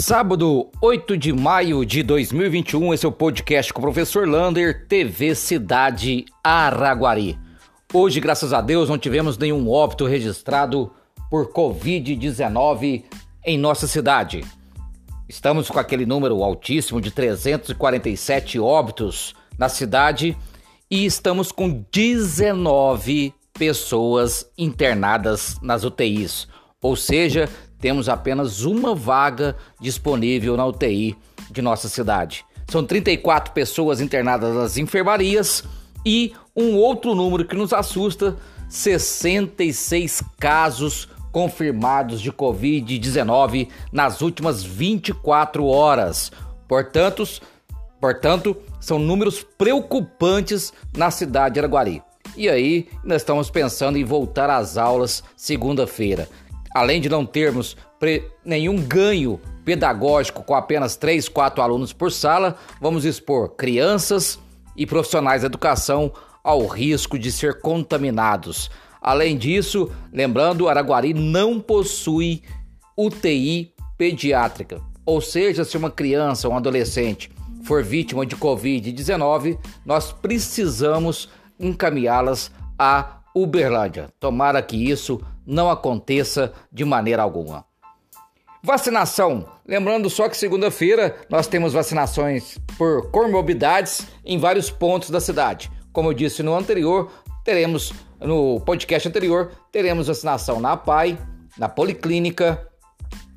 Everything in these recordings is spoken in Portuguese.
Sábado, 8 de maio de 2021, esse é o podcast com o professor Lander, TV Cidade Araguari. Hoje, graças a Deus, não tivemos nenhum óbito registrado por Covid-19 em nossa cidade. Estamos com aquele número altíssimo de 347 óbitos na cidade e estamos com 19 pessoas internadas nas UTIs, ou seja, temos apenas uma vaga disponível na UTI de nossa cidade. São 34 pessoas internadas nas enfermarias e um outro número que nos assusta: 66 casos confirmados de Covid-19 nas últimas 24 horas. Portanto, portanto, são números preocupantes na cidade de Araguari. E aí, nós estamos pensando em voltar às aulas segunda-feira além de não termos nenhum ganho pedagógico com apenas 3, 4 alunos por sala, vamos expor crianças e profissionais da educação ao risco de ser contaminados. Além disso, lembrando, Araguari não possui UTI pediátrica. Ou seja, se uma criança ou um adolescente for vítima de Covid-19, nós precisamos encaminhá-las a Uberlândia. Tomara que isso não aconteça de maneira alguma. Vacinação. Lembrando só que segunda-feira nós temos vacinações por comorbidades em vários pontos da cidade. Como eu disse no anterior, teremos no podcast anterior, teremos vacinação na PAI, na Policlínica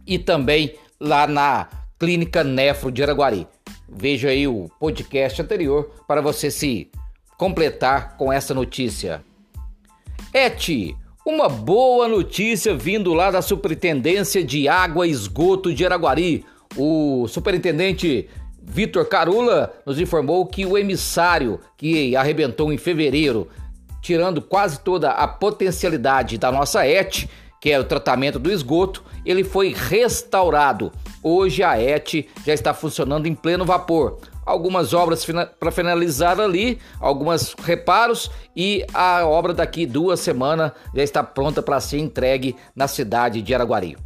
e também lá na Clínica Nefro de Araguari. Veja aí o podcast anterior para você se completar com essa notícia. Et, uma boa notícia vindo lá da Superintendência de Água e Esgoto de Araguari. O superintendente Vitor Carula nos informou que o emissário que arrebentou em fevereiro, tirando quase toda a potencialidade da nossa ET, que é o tratamento do esgoto, ele foi restaurado. Hoje a ET já está funcionando em pleno vapor algumas obras para finalizar ali, alguns reparos e a obra daqui duas semanas já está pronta para ser entregue na cidade de Araguari.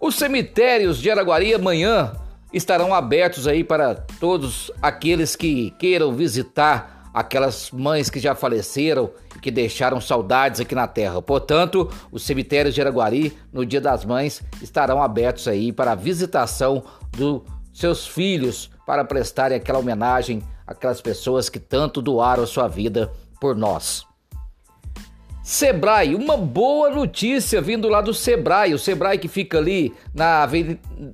Os cemitérios de Araguari amanhã estarão abertos aí para todos aqueles que queiram visitar aquelas mães que já faleceram e que deixaram saudades aqui na terra. Portanto, os cemitérios de Araguari no Dia das Mães estarão abertos aí para a visitação dos seus filhos para prestarem aquela homenagem àquelas pessoas que tanto doaram a sua vida por nós. Sebrae, uma boa notícia vindo lá do Sebrae, o Sebrae que fica ali na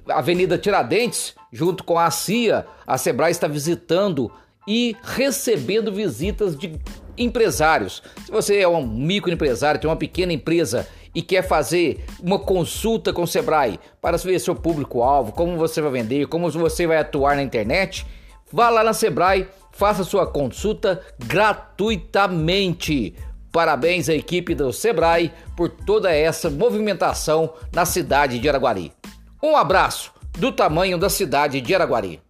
Avenida Tiradentes, junto com a CIA. A Sebrae está visitando e recebendo visitas de empresários. Se você é um microempresário, tem uma pequena empresa e quer fazer uma consulta com o Sebrae para ver seu público-alvo, como você vai vender, como você vai atuar na internet, vá lá na Sebrae, faça sua consulta gratuitamente. Parabéns à equipe do Sebrae por toda essa movimentação na cidade de Araguari. Um abraço do tamanho da cidade de Araguari.